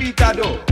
Let me repeat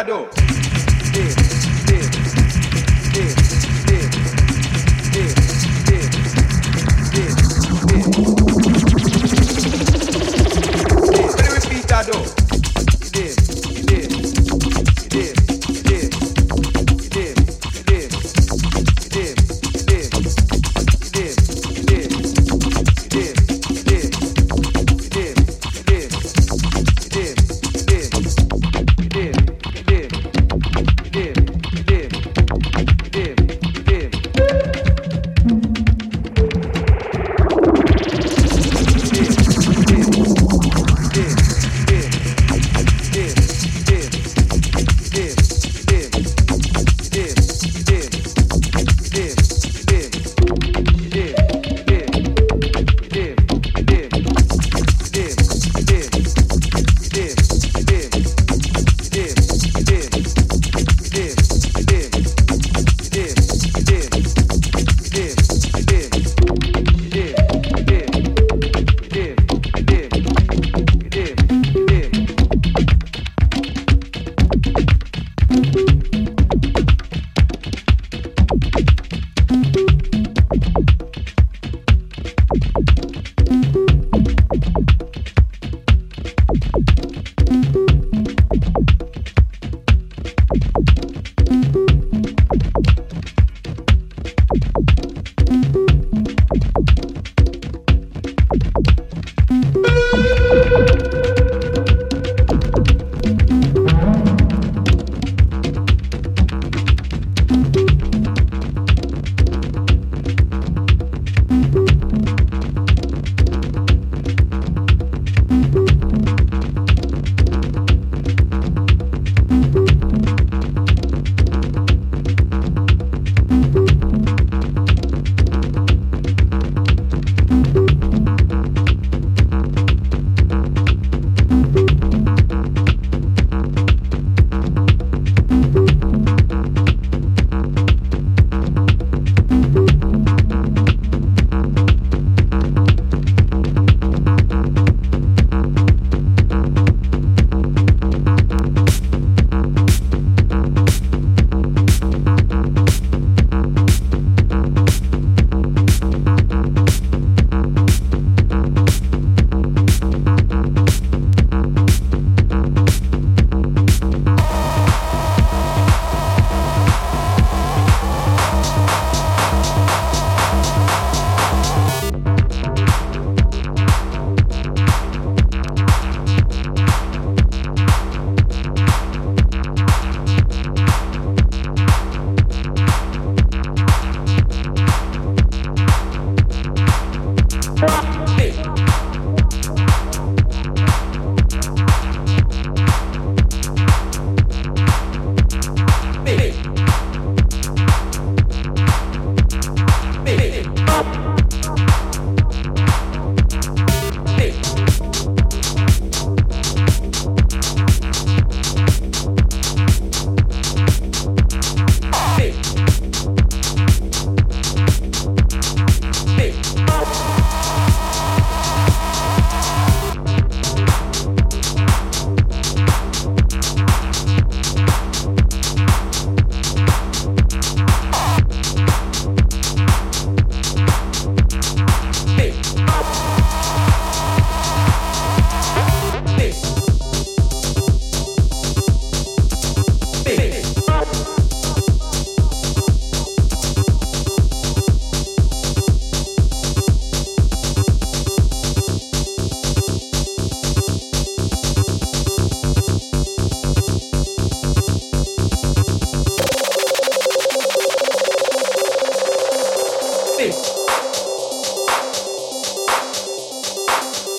I do. Yeah, yeah, yeah, yeah, yeah, aduh. Let's go.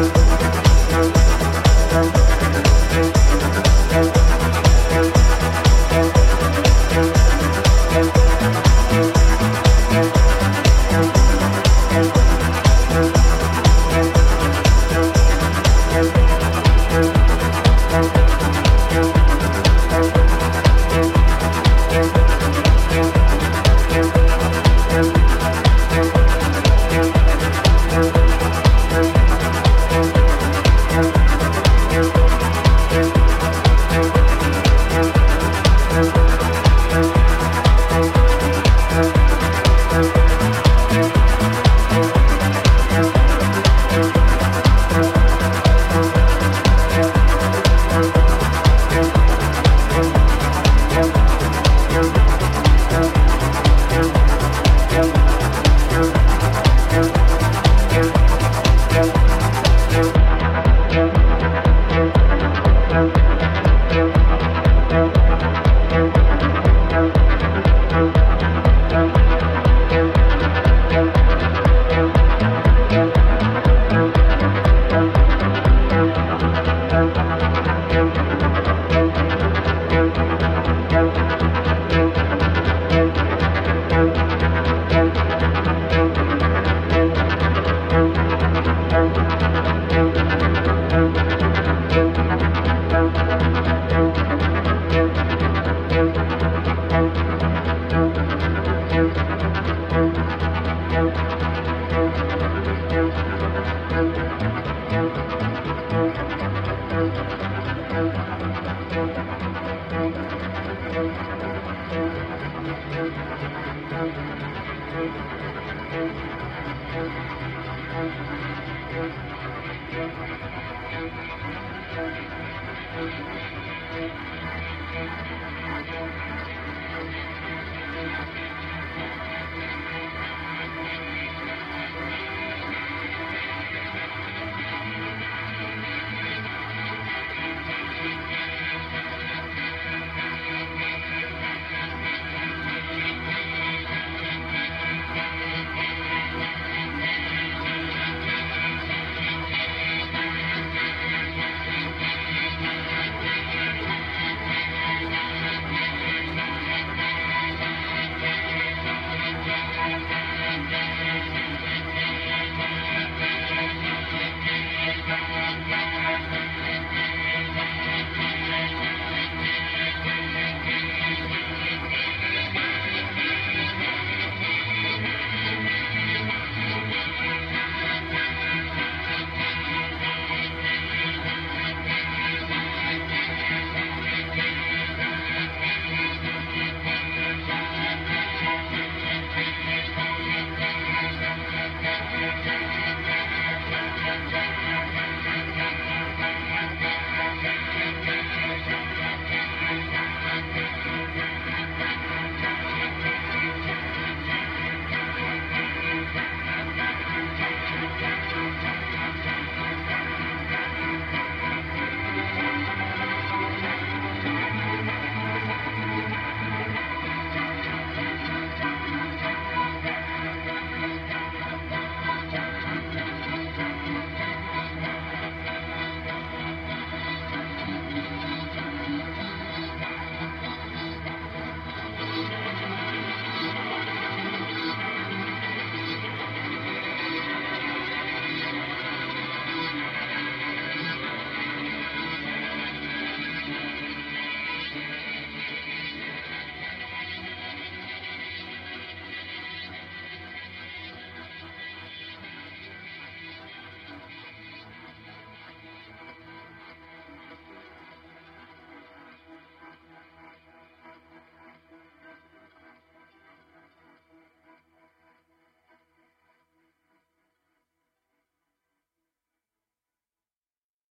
Thank